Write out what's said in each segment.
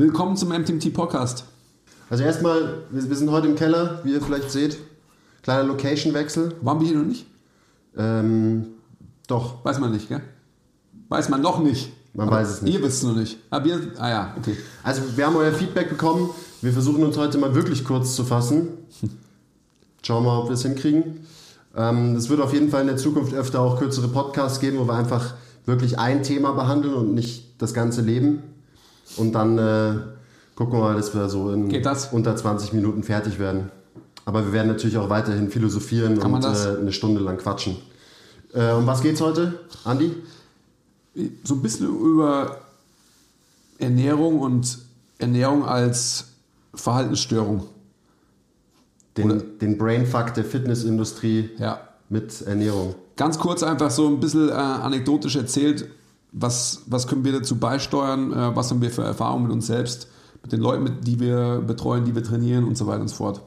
Willkommen zum MTMT Podcast. Also erstmal, wir, wir sind heute im Keller, wie ihr vielleicht seht. Kleiner Location-Wechsel. Waren wir hier noch nicht? Ähm, doch, Weiß man nicht, gell? Weiß man noch nicht. Man Aber weiß es nicht. Ihr wisst es noch nicht. Aber wir, ah ja, okay. also wir haben euer Feedback bekommen. Wir versuchen uns heute mal wirklich kurz zu fassen. Schauen wir mal, ob wir es hinkriegen. Ähm, es wird auf jeden Fall in der Zukunft öfter auch kürzere Podcasts geben, wo wir einfach wirklich ein Thema behandeln und nicht das ganze Leben. Und dann äh, gucken wir mal, dass wir so in unter 20 Minuten fertig werden. Aber wir werden natürlich auch weiterhin philosophieren Kann und äh, eine Stunde lang quatschen. Äh, um was geht's heute, Andi? So ein bisschen über Ernährung und Ernährung als Verhaltensstörung. Den, den Brainfuck der Fitnessindustrie Ja. mit Ernährung. Ganz kurz einfach so ein bisschen äh, anekdotisch erzählt, was, was können wir dazu beisteuern, äh, was haben wir für Erfahrungen mit uns selbst, mit den Leuten, mit, die wir betreuen, die wir trainieren und so weiter und so fort.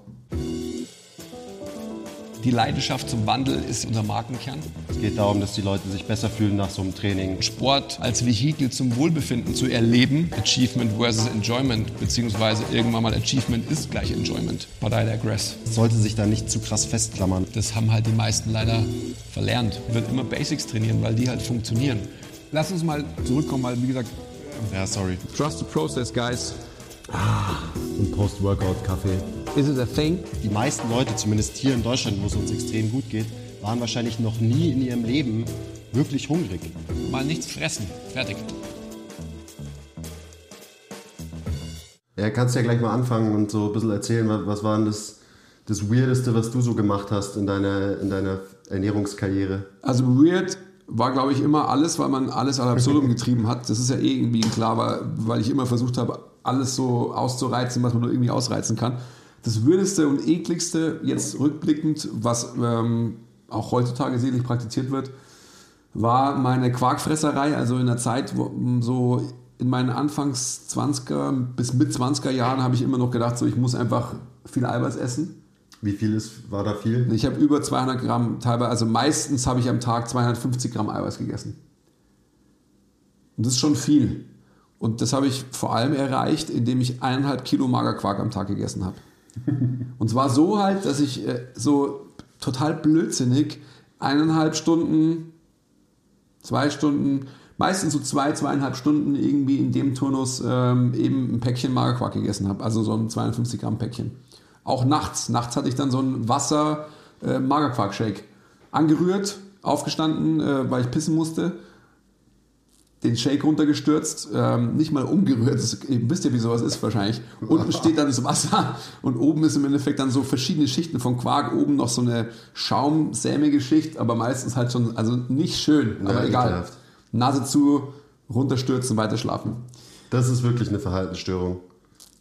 Die Leidenschaft zum Wandel ist unser Markenkern. Es geht darum, dass die Leute sich besser fühlen nach so einem Training. Sport als Vehikel zum Wohlbefinden zu erleben. Achievement versus Enjoyment, beziehungsweise irgendwann mal Achievement ist gleich Enjoyment. But I digress. Es sollte sich da nicht zu krass festklammern. Das haben halt die meisten leider verlernt. Wird immer Basics trainieren, weil die halt funktionieren. Lass uns mal zurückkommen, weil wie gesagt, Ja, sorry. trust the process, guys. Und Post-Workout-Kaffee. Is it a thing? Die meisten Leute, zumindest hier in Deutschland, wo es uns extrem gut geht, waren wahrscheinlich noch nie in ihrem Leben wirklich hungrig. Mal nichts fressen. Fertig. Ja, kannst ja gleich mal anfangen und so ein bisschen erzählen, was, was war denn das, das Weirdeste, was du so gemacht hast in deiner, in deiner Ernährungskarriere? Also weird war, glaube ich, immer alles, weil man alles ad absurdum getrieben hat. Das ist ja eh irgendwie klar, weil, weil ich immer versucht habe, alles so auszureizen, was man nur irgendwie ausreizen kann. Das Weirdeste und ekligste, jetzt rückblickend, was ähm, auch heutzutage selig praktiziert wird, war meine Quarkfresserei, also in der Zeit, wo, so in meinen Anfangs 20er bis mit 20er Jahren habe ich immer noch gedacht, so ich muss einfach viel Eiweiß essen. Wie viel ist, war da viel? Ich habe über 200 Gramm, teilweise, also meistens habe ich am Tag 250 Gramm Eiweiß gegessen. Und das ist schon viel. Und das habe ich vor allem erreicht, indem ich eineinhalb Kilo Magerquark am Tag gegessen habe. Und zwar so halt, dass ich äh, so total blödsinnig eineinhalb Stunden, zwei Stunden, meistens so zwei, zweieinhalb Stunden irgendwie in dem Turnus ähm, eben ein Päckchen Magerquark gegessen habe. Also so ein 250 Gramm Päckchen. Auch nachts. Nachts hatte ich dann so ein Wasser äh. Angerührt, aufgestanden, äh, weil ich pissen musste. Den Shake runtergestürzt, ähm, nicht mal umgerührt. Das, ihr wisst ja, wie sowas ist wahrscheinlich. Unten steht dann das Wasser und oben ist im Endeffekt dann so verschiedene Schichten von Quark. Oben noch so eine schaumsämige Schicht, aber meistens halt schon, also nicht schön, Ja, aber egal. ekelhaft. Nase zu, runterstürzen, weiter schlafen. Das ist wirklich eine Verhaltensstörung.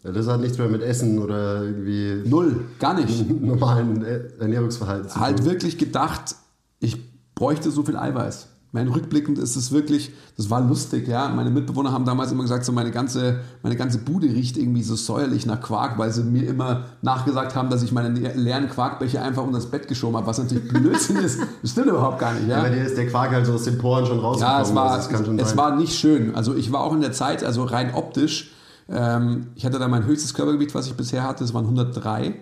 Ja, Das hat nichts mehr mit Essen oder irgendwie Null, gar nicht. normalen Ernährungsverhalten zu halt tun. wirklich gedacht, ich bräuchte so viel Eiweiß. Mein rückblickend ist es wirklich, das war lustig, ja. Meine Mitbewohner haben damals immer gesagt, so meine ganze, meine ganze Bude riecht irgendwie so säuerlich nach Quark, weil sie mir immer nachgesagt haben, dass ich meine leeren Quarkbecher einfach unter das Bett geschoben habe, was natürlich Blödsinn ist. Das stimmt überhaupt gar nicht, ja. Ja, bei dir ist der Quark halt so aus den Poren schon rausgekommen. Ja, es war, es sein. war nicht schön. Also ich war auch in der Zeit, also rein optisch, ähm, ich hatte da mein höchstes Körpergewicht, was ich bisher hatte, das waren 103.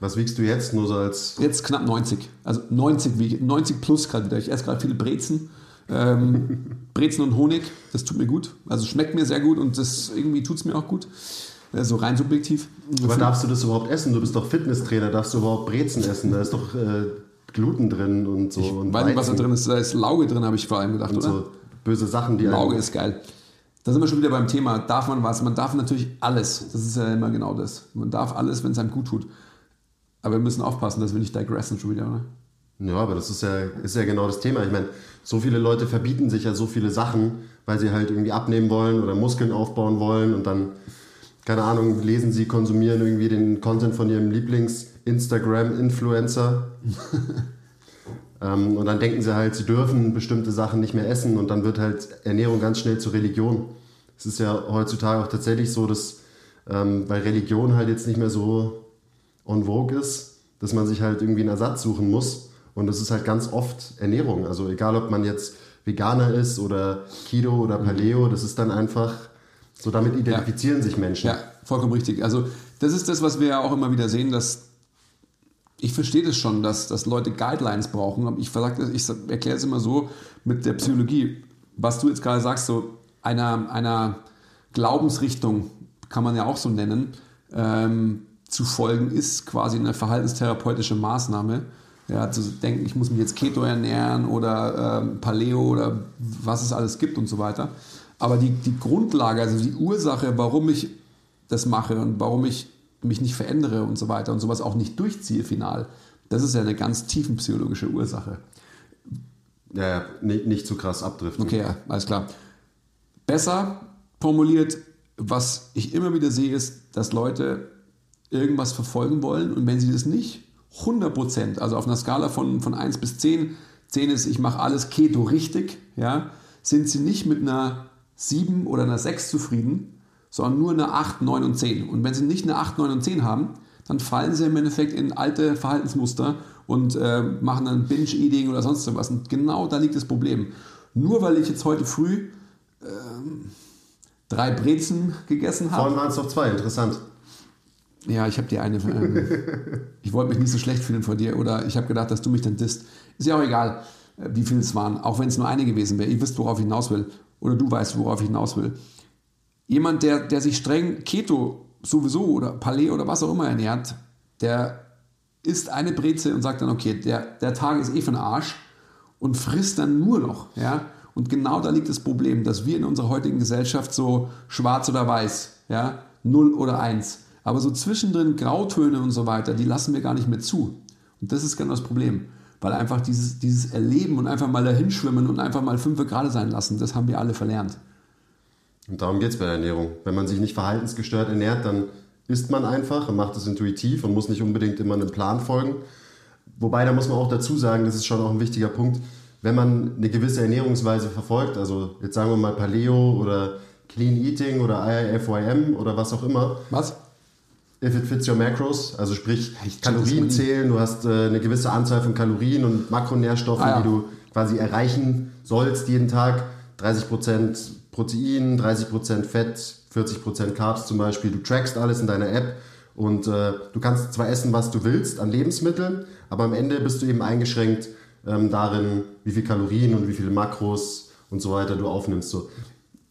Was wiegst du jetzt? Nur so als. Jetzt knapp 90. Also 90 wiege 90 plus gerade wieder. Ich esse gerade viele Brezen. Ähm, Brezen und Honig, das tut mir gut. Also schmeckt mir sehr gut und das irgendwie tut es mir auch gut. Äh, So rein subjektiv. Aber darfst du das überhaupt essen? Du bist doch Fitnesstrainer. Darfst du überhaupt Brezen essen? Da ist doch äh, Gluten drin und so. und Weiß nicht, was da drin ist. Da ist Lauge drin, habe ich vor allem gedacht, Und oder? so böse Sachen, die Lauge ist geil. Da sind wir schon wieder beim Thema. Darf man was? Man darf natürlich alles. Das ist ja immer genau das. Man darf alles, wenn es einem gut tut. Aber wir müssen aufpassen, dass wir nicht digressen schon wieder, oder? Ja, aber das ist ja, ist ja genau das Thema. Ich meine, so viele Leute verbieten sich ja so viele Sachen, weil sie halt irgendwie abnehmen wollen oder Muskeln aufbauen wollen und dann, keine Ahnung, lesen sie, konsumieren irgendwie den Content von ihrem Lieblings-Instagram-Influencer. ähm, und dann denken sie halt, sie dürfen bestimmte Sachen nicht mehr essen und dann wird halt Ernährung ganz schnell zur Religion. Es ist ja heutzutage auch tatsächlich so, dass, ähm, weil Religion halt jetzt nicht mehr so en vogue ist, dass man sich halt irgendwie einen Ersatz suchen muss. Und das ist halt ganz oft Ernährung. Also egal, ob man jetzt Veganer ist oder Keto oder Paleo, das ist dann einfach So damit identifizieren ja. sich Menschen. Ja, vollkommen richtig. Also das ist das, was wir ja auch immer wieder sehen, dass ich verstehe das schon, dass, dass Leute Guidelines brauchen. Ich, ich erkläre es immer so mit der Psychologie. Was du jetzt gerade sagst, so einer, einer Glaubensrichtung, kann man ja auch so nennen, ähm, zu folgen, ist quasi eine verhaltenstherapeutische Maßnahme. Ja, zu denken, ich muss mich jetzt Keto ernähren oder ähm, Paleo oder was es alles gibt und so weiter. Aber die, die Grundlage, also die Ursache, warum ich das mache und warum ich mich nicht verändere und so weiter und sowas auch nicht durchziehe final, das ist ja eine ganz tiefenpsychologische Ursache. Ja, ja nicht, nicht zu krass abdriften. Okay, ja, alles klar. Besser formuliert, was ich immer wieder sehe, ist, dass Leute irgendwas verfolgen wollen und wenn sie das nicht 100% also auf einer Skala von, von 1 bis 10, 10 ist, ich mache alles Keto richtig, ja, sind sie nicht mit einer 7 oder einer 6 zufrieden, sondern nur eine 8, 9 und 10. Und wenn sie nicht eine 8, 9 und 10 haben, dann fallen sie im Endeffekt in alte Verhaltensmuster und äh, machen dann Binge-Eating oder sonst was. Und genau da liegt das Problem. Nur weil ich jetzt heute früh äh, drei Brezen gegessen habe. Vorhin waren es noch zwei, interessant. Ja, ich habe dir eine. Äh, ich wollte mich nicht so schlecht fühlen vor dir oder ich habe gedacht, dass du mich dann disst. Ist ja auch egal, äh, wie viele es waren, auch wenn es nur eine gewesen wäre. Ihr wisst, worauf ich hinaus will. Oder du weißt, worauf ich hinaus will. Jemand, der, der sich streng Keto sowieso oder Palais oder was auch immer ernährt, der isst eine Breze und sagt dann, okay, der, der Tag ist eh für den Arsch und frisst dann nur noch. Ja? Und genau da liegt das Problem, dass wir in unserer heutigen Gesellschaft so schwarz oder weiß, ja, 0 oder 1, aber so zwischendrin Grautöne und so weiter, die lassen wir gar nicht mehr zu. Und das ist genau das Problem. Weil einfach dieses, dieses Erleben und einfach mal dahin schwimmen und einfach mal fünf gerade sein lassen, das haben wir alle verlernt. Und darum geht es bei der Ernährung. Wenn man sich nicht verhaltensgestört ernährt, dann isst man einfach und macht es intuitiv und muss nicht unbedingt immer einem Plan folgen. Wobei, da muss man auch dazu sagen, das ist schon auch ein wichtiger Punkt, wenn man eine gewisse Ernährungsweise verfolgt, also jetzt sagen wir mal Paleo oder Clean Eating oder IIFYM oder was auch immer. Was? if it fits your macros, also sprich ich Kalorien zählen, du hast äh, eine gewisse Anzahl von Kalorien und Makronährstoffen, ah, ja. die du quasi erreichen sollst jeden Tag. 30% Protein, 30% Fett, 40% Carbs zum Beispiel. Du trackst alles in deiner App und äh, du kannst zwar essen, was du willst an Lebensmitteln, aber am Ende bist du eben eingeschränkt ähm, darin, wie viel Kalorien und wie viele Makros und so weiter du aufnimmst. So.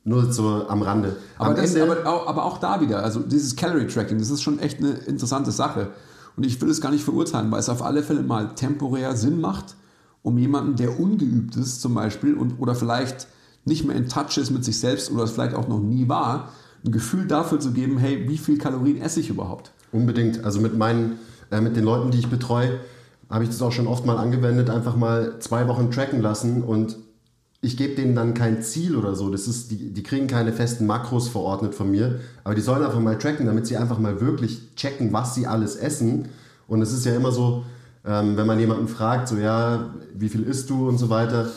Nur so am Rande. Aber, das, aber, auch, aber, auch, da wieder, also dieses Calorie Tracking, das ist schon echt eine interessante Sache. Und ich will es gar nicht verurteilen, weil es auf alle Fälle mal temporär Sinn macht, um jemanden, der ungeübt ist zum Beispiel und, oder vielleicht nicht mehr in Touch ist mit sich selbst oder es vielleicht auch noch nie war, ein Gefühl dafür zu geben, hey, wie viel Kalorien esse ich überhaupt? Unbedingt. Also mit meinen, äh, mit den Leuten, die ich betreue, habe ich das auch schon oft mal angewendet, einfach mal zwei Wochen tracken lassen und ich gebe denen dann kein Ziel oder so. Das ist, die, die kriegen keine festen Makros verordnet von mir, aber die sollen einfach mal tracken, damit sie einfach mal wirklich checken, was sie alles essen. Und es ist ja immer so, ähm, wenn man jemanden fragt, so ja, wie viel isst du und so weiter,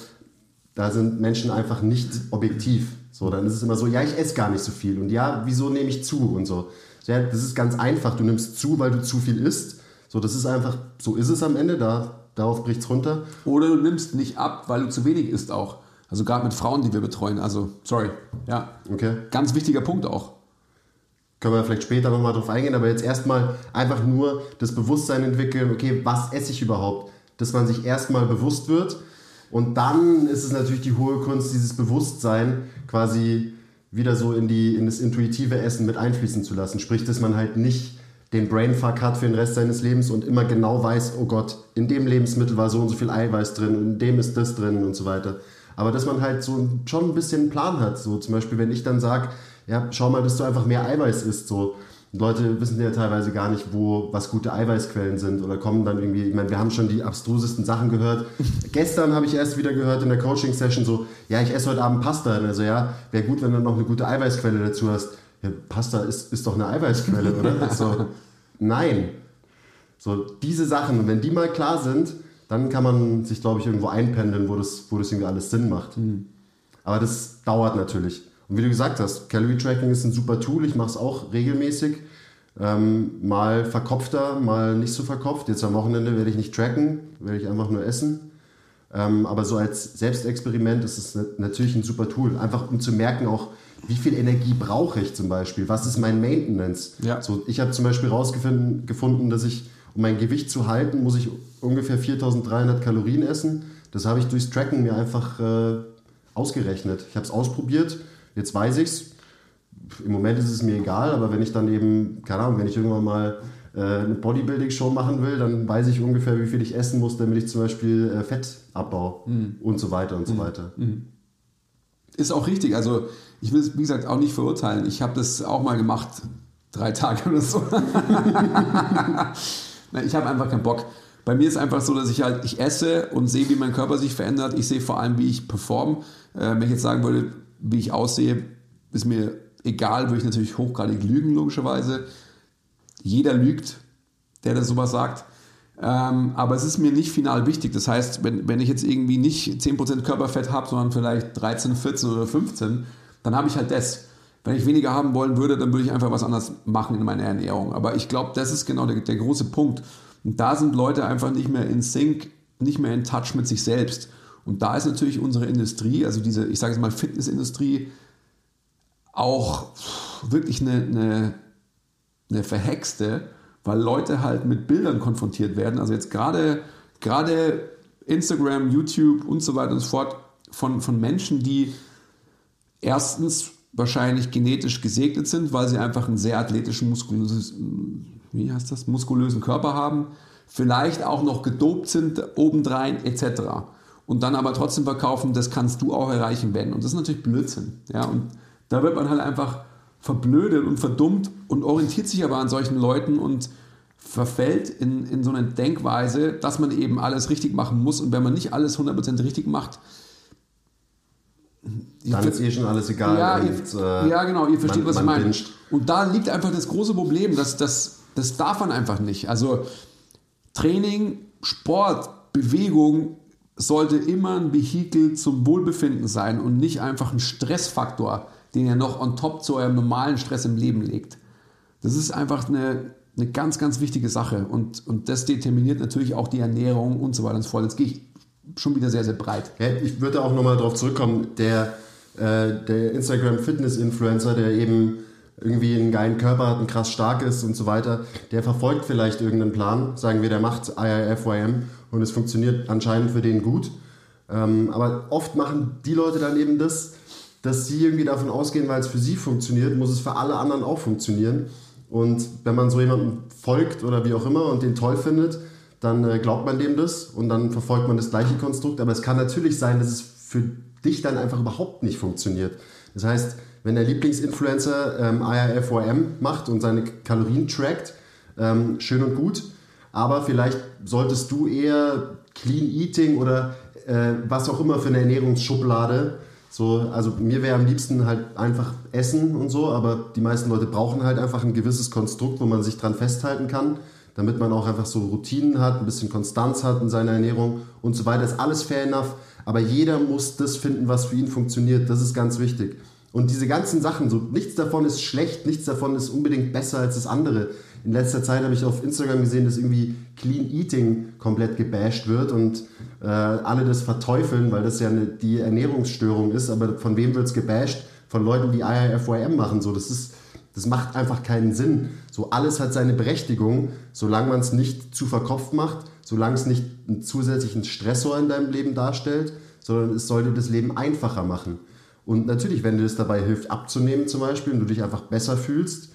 da sind Menschen einfach nicht objektiv. So, dann ist es immer so, ja, ich esse gar nicht so viel und ja, wieso nehme ich zu und so. Ja, das ist ganz einfach. Du nimmst zu, weil du zu viel isst. So, das ist einfach, so ist es am Ende, da, darauf bricht es runter. Oder du nimmst nicht ab, weil du zu wenig isst auch. Also gerade mit Frauen, die wir betreuen. Also, sorry. Ja. Okay. Ganz wichtiger Punkt auch. Können wir vielleicht später nochmal drauf eingehen, aber jetzt erstmal einfach nur das Bewusstsein entwickeln, okay, was esse ich überhaupt? Dass man sich erstmal bewusst wird und dann ist es natürlich die hohe Kunst, dieses Bewusstsein quasi wieder so in, die, in das intuitive Essen mit einfließen zu lassen. Sprich, dass man halt nicht den Brainfuck hat für den Rest seines Lebens und immer genau weiß, oh Gott, in dem Lebensmittel war so und so viel Eiweiß drin, in dem ist das drin und so weiter aber dass man halt so schon ein bisschen Plan hat. So zum Beispiel, wenn ich dann sage, ja, schau mal, dass du einfach mehr Eiweiß isst. So. Leute wissen ja teilweise gar nicht, wo was gute Eiweißquellen sind oder kommen dann irgendwie, ich meine, wir haben schon die abstrusesten Sachen gehört. Gestern habe ich erst wieder gehört in der Coaching-Session so, ja, ich esse heute Abend Pasta. Also ja, wäre gut, wenn du noch eine gute Eiweißquelle dazu hast. Ja, Pasta ist, ist doch eine Eiweißquelle, oder? so, nein. So, diese Sachen, wenn die mal klar sind, dann kann man sich, glaube ich, irgendwo einpendeln, wo das, wo das irgendwie alles Sinn macht. Mhm. Aber das dauert natürlich. Und wie du gesagt hast, Calorie Tracking ist ein super Tool. Ich mache es auch regelmäßig. Ähm, mal verkopfter, mal nicht so verkopft. Jetzt am Wochenende werde ich nicht tracken, werde ich einfach nur essen. Ähm, aber so als Selbstexperiment ist es natürlich ein super Tool. Einfach um zu merken auch, wie viel Energie brauche ich zum Beispiel? Was ist mein Maintenance? Ja. So, ich habe zum Beispiel herausgefunden, gefunden, dass ich, um mein Gewicht zu halten, muss ich ungefähr 4300 Kalorien essen. Das habe ich durchs Tracken mir einfach äh, ausgerechnet. Ich habe es ausprobiert, jetzt weiß ich es. Im Moment ist es mir egal, aber wenn ich dann eben, keine Ahnung, wenn ich irgendwann mal äh, eine Bodybuilding-Show machen will, dann weiß ich ungefähr, wie viel ich essen muss, damit ich zum Beispiel äh, Fett abbaue und so weiter und so weiter. Ist auch richtig. Also ich will es, wie gesagt, auch nicht verurteilen. Ich habe das auch mal gemacht, drei Tage oder so. Ich habe einfach keinen Bock. Bei mir ist einfach so, dass ich halt, ich esse und sehe, wie mein Körper sich verändert. Ich sehe vor allem, wie ich performe. Äh, wenn ich jetzt sagen würde, wie ich aussehe, ist mir egal, würde ich natürlich hochgradig lügen, logischerweise. Jeder lügt, der das sowas sagt. Ähm, aber es ist mir nicht final wichtig. Das heißt, wenn, wenn ich jetzt irgendwie nicht 10% Körperfett habe, sondern vielleicht 13, 14 oder 15, dann habe ich halt das. Wenn ich weniger haben wollen würde, dann würde ich einfach was anderes machen in meiner Ernährung. Aber ich glaube, das ist genau der, der große Punkt. Und da sind Leute einfach nicht mehr in Sync, nicht mehr in Touch mit sich selbst. Und da ist natürlich unsere Industrie, also diese, ich sage es mal, Fitnessindustrie, auch wirklich eine, eine, eine verhexte, weil Leute halt mit Bildern konfrontiert werden. Also jetzt gerade, gerade Instagram, YouTube und so weiter und so fort von, von Menschen, die erstens wahrscheinlich genetisch gesegnet sind, weil sie einfach einen sehr athletischen, muskulösen, wie heißt das, muskulösen Körper haben, vielleicht auch noch gedopt sind obendrein etc. Und dann aber trotzdem verkaufen, das kannst du auch erreichen, wenn. Und das ist natürlich Blödsinn. Ja? Und da wird man halt einfach verblödet und verdummt und orientiert sich aber an solchen Leuten und verfällt in, in so eine Denkweise, dass man eben alles richtig machen muss. Und wenn man nicht alles 100% richtig macht, Dann ist eh schon alles egal. ja, und, äh, ja, genau, ihr versteht, man- was ich meine. binscht. Und da liegt einfach das große Problem, dass das, das darf man einfach nicht. Also Training, Sport, Bewegung sollte immer ein Vehikel zum Wohlbefinden sein und nicht einfach ein Stressfaktor, den ihr noch on top zu eurem normalen Stress im Leben legt. Das ist einfach eine, eine ganz, ganz wichtige Sache und, und das determiniert natürlich auch die Ernährung und so weiter und so fort. Jetzt gehe ich schon wieder sehr, sehr breit. Ich würde auch nochmal darauf zurückkommen, der, äh, der Instagram-Fitness-Influencer, der eben irgendwie einen geilen Körper hat, ein krass stark ist und so weiter, der verfolgt vielleicht irgendeinen Plan, sagen wir, der macht IIFYM und es funktioniert anscheinend für den gut. Ähm, aber oft machen die Leute dann eben das, dass sie irgendwie davon ausgehen, weil es für sie funktioniert, muss es für alle anderen auch funktionieren. Und wenn man so jemandem folgt oder wie auch immer und den toll findet, dann äh, glaubt man dem das und dann verfolgt man das gleiche Konstrukt. Aber es kann natürlich sein, dass es für dich dann einfach überhaupt nicht funktioniert. Das heißt, wenn der Lieblingsinfluencer ähm, IIFOM macht und seine Kalorien trackt, ähm, schön und gut, aber vielleicht solltest du eher Clean Eating oder äh, was auch immer für eine Ernährungsschublade. So, also mir wäre am liebsten halt einfach Essen und so, aber die meisten Leute brauchen halt einfach ein gewisses Konstrukt, wo man sich dran festhalten kann, damit man auch einfach so Routinen hat, ein bisschen Konstanz hat in seiner Ernährung und so weiter. Ist alles fair enough, aber jeder muss das finden, was für ihn funktioniert. Das ist ganz wichtig. Und diese ganzen Sachen, so nichts davon ist schlecht, nichts davon ist unbedingt besser als das andere. In letzter Zeit habe ich auf Instagram gesehen, dass irgendwie Clean Eating komplett gebasht wird und äh, alle das verteufeln, weil das ja eine, die Ernährungsstörung ist. Aber von wem wird es gebasht? Von Leuten, die IIFYM machen. So, das ist, das macht einfach keinen Sinn. So alles hat seine Berechtigung, solange man es nicht zu verkopft macht, solange es nicht einen zusätzlichen Stressor in deinem Leben darstellt, sondern es soll dir das Leben einfacher machen. Und natürlich, wenn dir das dabei hilft, abzunehmen zum Beispiel und du dich einfach besser fühlst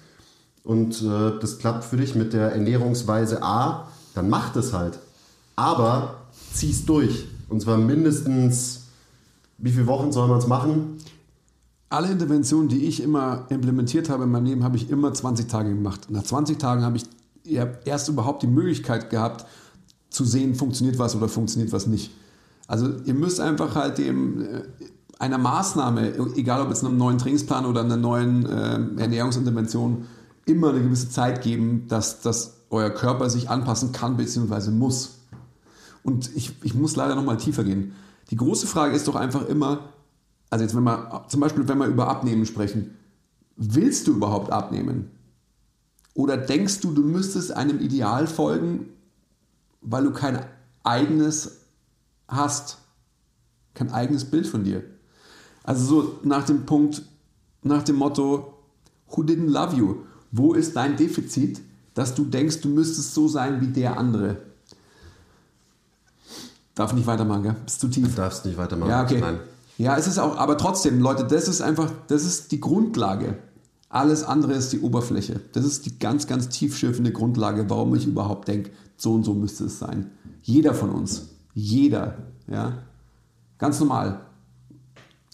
und äh, das klappt für dich mit der Ernährungsweise A, dann mach das halt. Aber zieh's durch. Und zwar mindestens, wie viele Wochen soll man es machen? Alle Interventionen, die ich immer implementiert habe in meinem Leben, habe ich immer 20 Tage gemacht. Nach 20 Tagen habe ich erst überhaupt die Möglichkeit gehabt, zu sehen, funktioniert was oder funktioniert was nicht. Also ihr müsst einfach halt dem äh, einer Maßnahme, egal ob jetzt einem neuen Trainingsplan oder einer neuen äh, Ernährungsintervention, immer eine gewisse Zeit geben, dass, dass euer Körper sich anpassen kann bzw. muss. Und ich, ich muss leider noch mal tiefer gehen. Die große Frage ist doch einfach immer, also jetzt wenn wir zum Beispiel, wenn wir über Abnehmen sprechen, willst du überhaupt abnehmen? Oder denkst du, du müsstest einem Ideal folgen, weil du kein eigenes hast, kein eigenes Bild von dir? Also so nach dem Punkt, nach dem Motto, who didn't love you? Wo ist dein Defizit, dass du denkst, du müsstest so sein wie der andere? Darf nicht weitermachen, gell? Ist zu tief. Du darfst nicht weitermachen. Ja, okay. Nein. Ja, es ist auch, aber trotzdem, Leute, das ist einfach, das ist die Grundlage. Alles andere ist die Oberfläche. Das ist die ganz, ganz tiefschürfende Grundlage, warum ich überhaupt denke, so und so müsste es sein. Jeder von uns. Jeder. Ja. Ganz normal.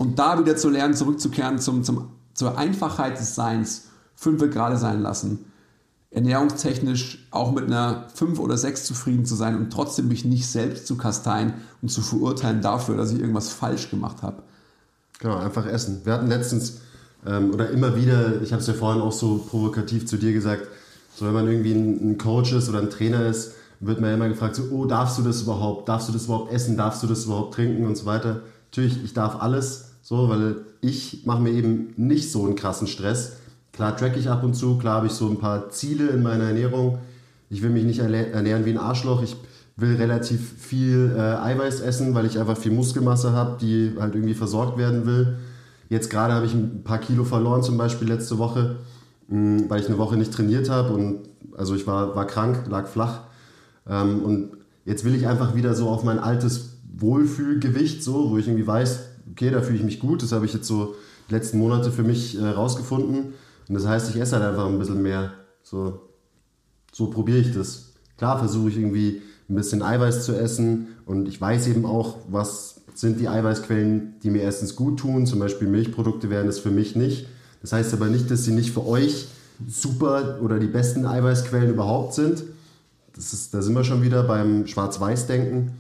Und da wieder zu lernen, zurückzukehren zum, zum, zur Einfachheit des Seins, fünf gerade sein lassen, ernährungstechnisch auch mit einer 5 oder 6 zufrieden zu sein und trotzdem mich nicht selbst zu kasteien und zu verurteilen dafür, dass ich irgendwas falsch gemacht habe. Genau, einfach essen. Wir hatten letztens ähm, oder immer wieder, ich habe es ja vorhin auch so provokativ zu dir gesagt, so wenn man irgendwie ein, ein Coach ist oder ein Trainer ist, wird man ja immer gefragt, so, oh, darfst du das überhaupt? Darfst du das überhaupt essen? Darfst du das überhaupt trinken und so weiter? Natürlich, ich darf alles, so, weil ich mache mir eben nicht so einen krassen Stress. Klar track ich ab und zu, klar habe ich so ein paar Ziele in meiner Ernährung. Ich will mich nicht ernähren wie ein Arschloch. Ich will relativ viel äh, Eiweiß essen, weil ich einfach viel Muskelmasse habe, die halt irgendwie versorgt werden will. Jetzt gerade habe ich ein paar Kilo verloren, zum Beispiel letzte Woche, mh, mm, weil ich eine Woche nicht trainiert habe und also ich war, war krank, lag flach. Ähm, und jetzt will ich einfach wieder so auf mein altes Wohlfühlgewicht, so, wo ich irgendwie weiß, okay, da fühle ich mich gut. Das habe ich jetzt so die letzten Monate für mich äh, rausgefunden. Und das heißt, ich esse halt einfach ein bisschen mehr. So, so probiere ich das. Klar versuche ich irgendwie ein bisschen Eiweiß zu essen und ich weiß eben auch, was sind die Eiweißquellen, die mir erstens gut tun. Zum Beispiel Milchprodukte wären es für mich nicht. Das heißt aber nicht, dass sie nicht für euch super oder die besten Eiweißquellen überhaupt sind. Das ist, da sind wir schon wieder beim Schwarz-Weiß-Denken.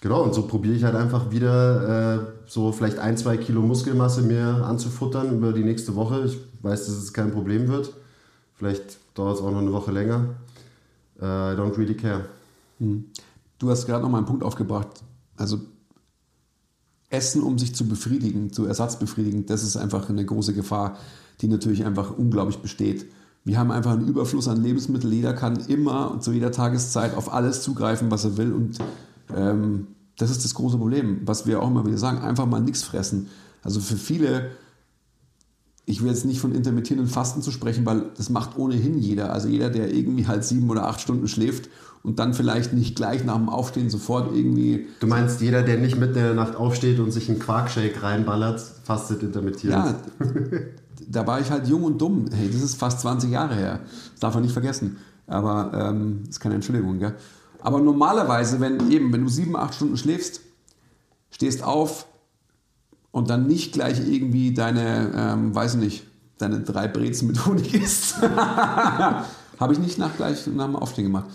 Genau, und so probiere ich halt einfach wieder äh, so vielleicht ein, zwei Kilo Muskelmasse mir anzufuttern über die nächste Woche. Ich weiß, dass es kein Problem wird. Vielleicht dauert es auch noch eine Woche länger. Uh, I don't really care. Hm. Du hast gerade noch mal einen Punkt aufgebracht. Also Essen, um sich zu befriedigen, zu ersatzbefriedigen, das ist einfach eine große Gefahr, die natürlich einfach unglaublich besteht. Wir haben einfach einen Überfluss an Lebensmitteln. Jeder kann immer und zu jeder Tageszeit auf alles zugreifen, was er will. Und ähm, das ist das große Problem, was wir auch immer wieder sagen. Einfach mal nichts fressen. Also für viele ich will jetzt nicht von intermittierenden Fasten zu sprechen, weil das macht ohnehin jeder. Also jeder, der irgendwie halt sieben oder acht Stunden schläft und dann vielleicht nicht gleich nach dem Aufstehen sofort irgendwie. Du meinst, jeder, der nicht mitten in der Nacht aufsteht und sich einen Quarkshake reinballert, fastet intermittierend? Ja, da war ich halt jung und dumm. Hey, das ist fast 20 Jahre her. Das darf man nicht vergessen. Aber ähm, das ist keine Entschuldigung, gell? Aber normalerweise, wenn eben, wenn du sieben, acht Stunden schläfst, stehst auf, und dann nicht gleich irgendwie deine, ähm, weiß nicht, deine drei Brezen mit Honig isst. Habe ich nicht nach gleich nach dem Aufstehen gemacht.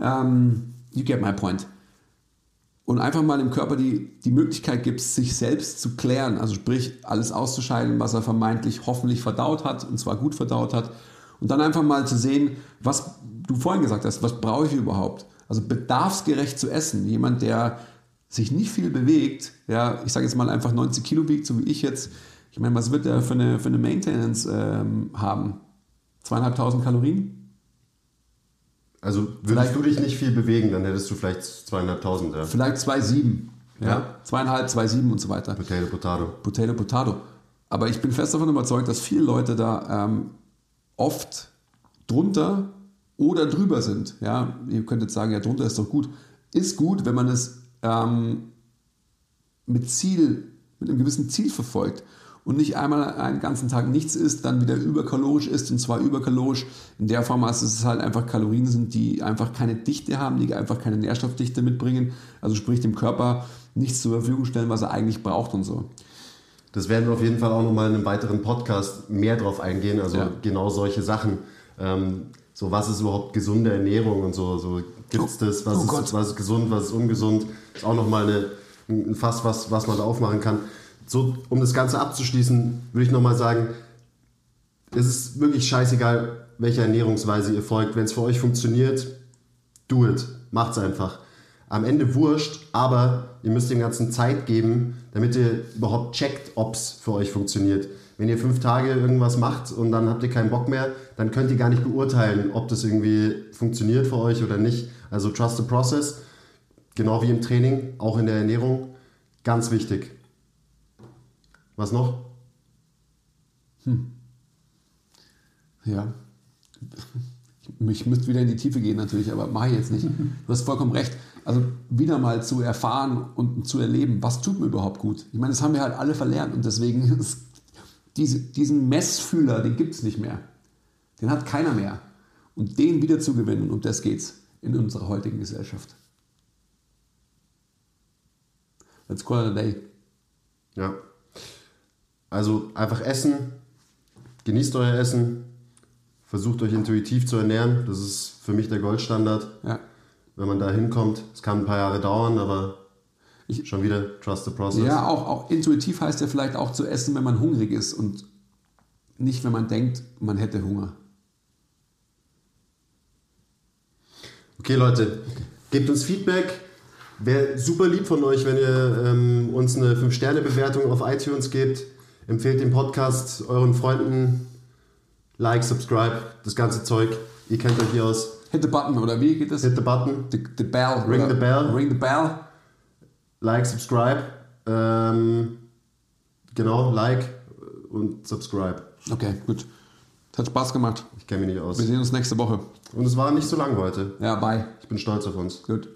Ähm, you get my point. Und einfach mal dem Körper die, die Möglichkeit gibt, sich selbst zu klären, also sprich alles auszuscheiden, was er vermeintlich hoffentlich verdaut hat, und zwar gut verdaut hat. Und dann einfach mal zu sehen, was du vorhin gesagt hast, was brauche ich überhaupt? Also bedarfsgerecht zu essen. Jemand, der sich nicht viel bewegt, ja, ich sage jetzt mal einfach 90 Kilo wiegt, so wie ich jetzt, ich meine, was wird der für eine, für eine Maintenance ähm, haben? Zweieinhalbtausend Kalorien? Also würdest vielleicht, du dich nicht viel bewegen, dann hättest du vielleicht zweieinhalbtausend, ja. Vielleicht 2,7. Ja. ja. Zweieinhalb, 2,7 und so weiter. Potato, Potato. Potato, Potato. Aber ich bin fest davon überzeugt, dass viele Leute da ähm, oft drunter oder drüber sind. Ja, ihr könnt jetzt sagen, ja, drunter ist doch gut. Ist gut, wenn man es ähm, mit Ziel, mit einem gewissen Ziel verfolgt und nicht einmal einen ganzen Tag nichts isst, dann wieder überkalorisch isst und zwar überkalorisch in der Form, dass es halt einfach Kalorien sind, die einfach keine Dichte haben, die einfach keine Nährstoffdichte mitbringen, also sprich dem Körper nichts zur Verfügung stellen, was er eigentlich braucht und so. Das werden wir auf jeden Fall auch nochmal in einem weiteren Podcast mehr drauf eingehen, also ja. genau solche Sachen. Ähm, so was ist überhaupt gesunde Ernährung und so, so gibt es das, was, oh ist, was ist gesund, was ist ungesund, ist auch nochmal ein Fass, was, was man da aufmachen kann. So, um das Ganze abzuschließen, würde ich nochmal sagen, es ist wirklich scheißegal, welche Ernährungsweise ihr folgt. Wenn es für euch funktioniert, do it. Macht's einfach. Am Ende wurscht, aber ihr müsst dem Ganzen Zeit geben, damit ihr überhaupt checkt, ob es für euch funktioniert. Wenn ihr fünf Tage irgendwas macht und dann habt ihr keinen Bock mehr, dann könnt ihr gar nicht beurteilen, ob das irgendwie funktioniert für euch oder nicht. Also trust the process, genau wie im Training, auch in der Ernährung, ganz wichtig. Was noch? Ja. Ich müsste wieder in die Tiefe gehen natürlich, aber mache ich jetzt nicht. Du hast vollkommen recht. Also wieder mal zu erfahren und zu erleben, was tut mir überhaupt gut. Ich meine, das haben wir halt alle verlernt und deswegen ist diese, diesen Messfühler, den gibt es nicht mehr. Den hat keiner mehr. Und den wieder zu gewinnen, um das geht's in unserer heutigen Gesellschaft. Let's call it a day. Ja. Also einfach essen, genießt euer Essen, versucht euch intuitiv zu ernähren. Das ist für mich der Goldstandard. Ja. Wenn man da hinkommt, es kann ein paar Jahre dauern, aber Ich- schon wieder trust the process. Ja, auch, auch intuitiv heißt ja vielleicht auch zu essen, wenn man hungrig ist und nicht, wenn man denkt, man hätte Hunger. Okay, Leute, gebt uns Feedback. Wäre super lieb von euch, wenn ihr ähm, uns eine 5-Sterne-Bewertung auf iTunes gebt. Empfehlt den Podcast euren Freunden. Like, subscribe, das ganze Zeug. Ihr kennt euch hier aus. Hit the button oder wie geht das? Hit the button, The, the bell. Ring the bell. Ring the bell. Like, subscribe. Ähm, genau, like und subscribe. Okay, gut. Hat Spaß gemacht. Ich kenne mich nicht aus. Wir sehen uns nächste Woche. Und es war nicht so lang heute. Ja, bye. Ich bin stolz auf uns. Gut.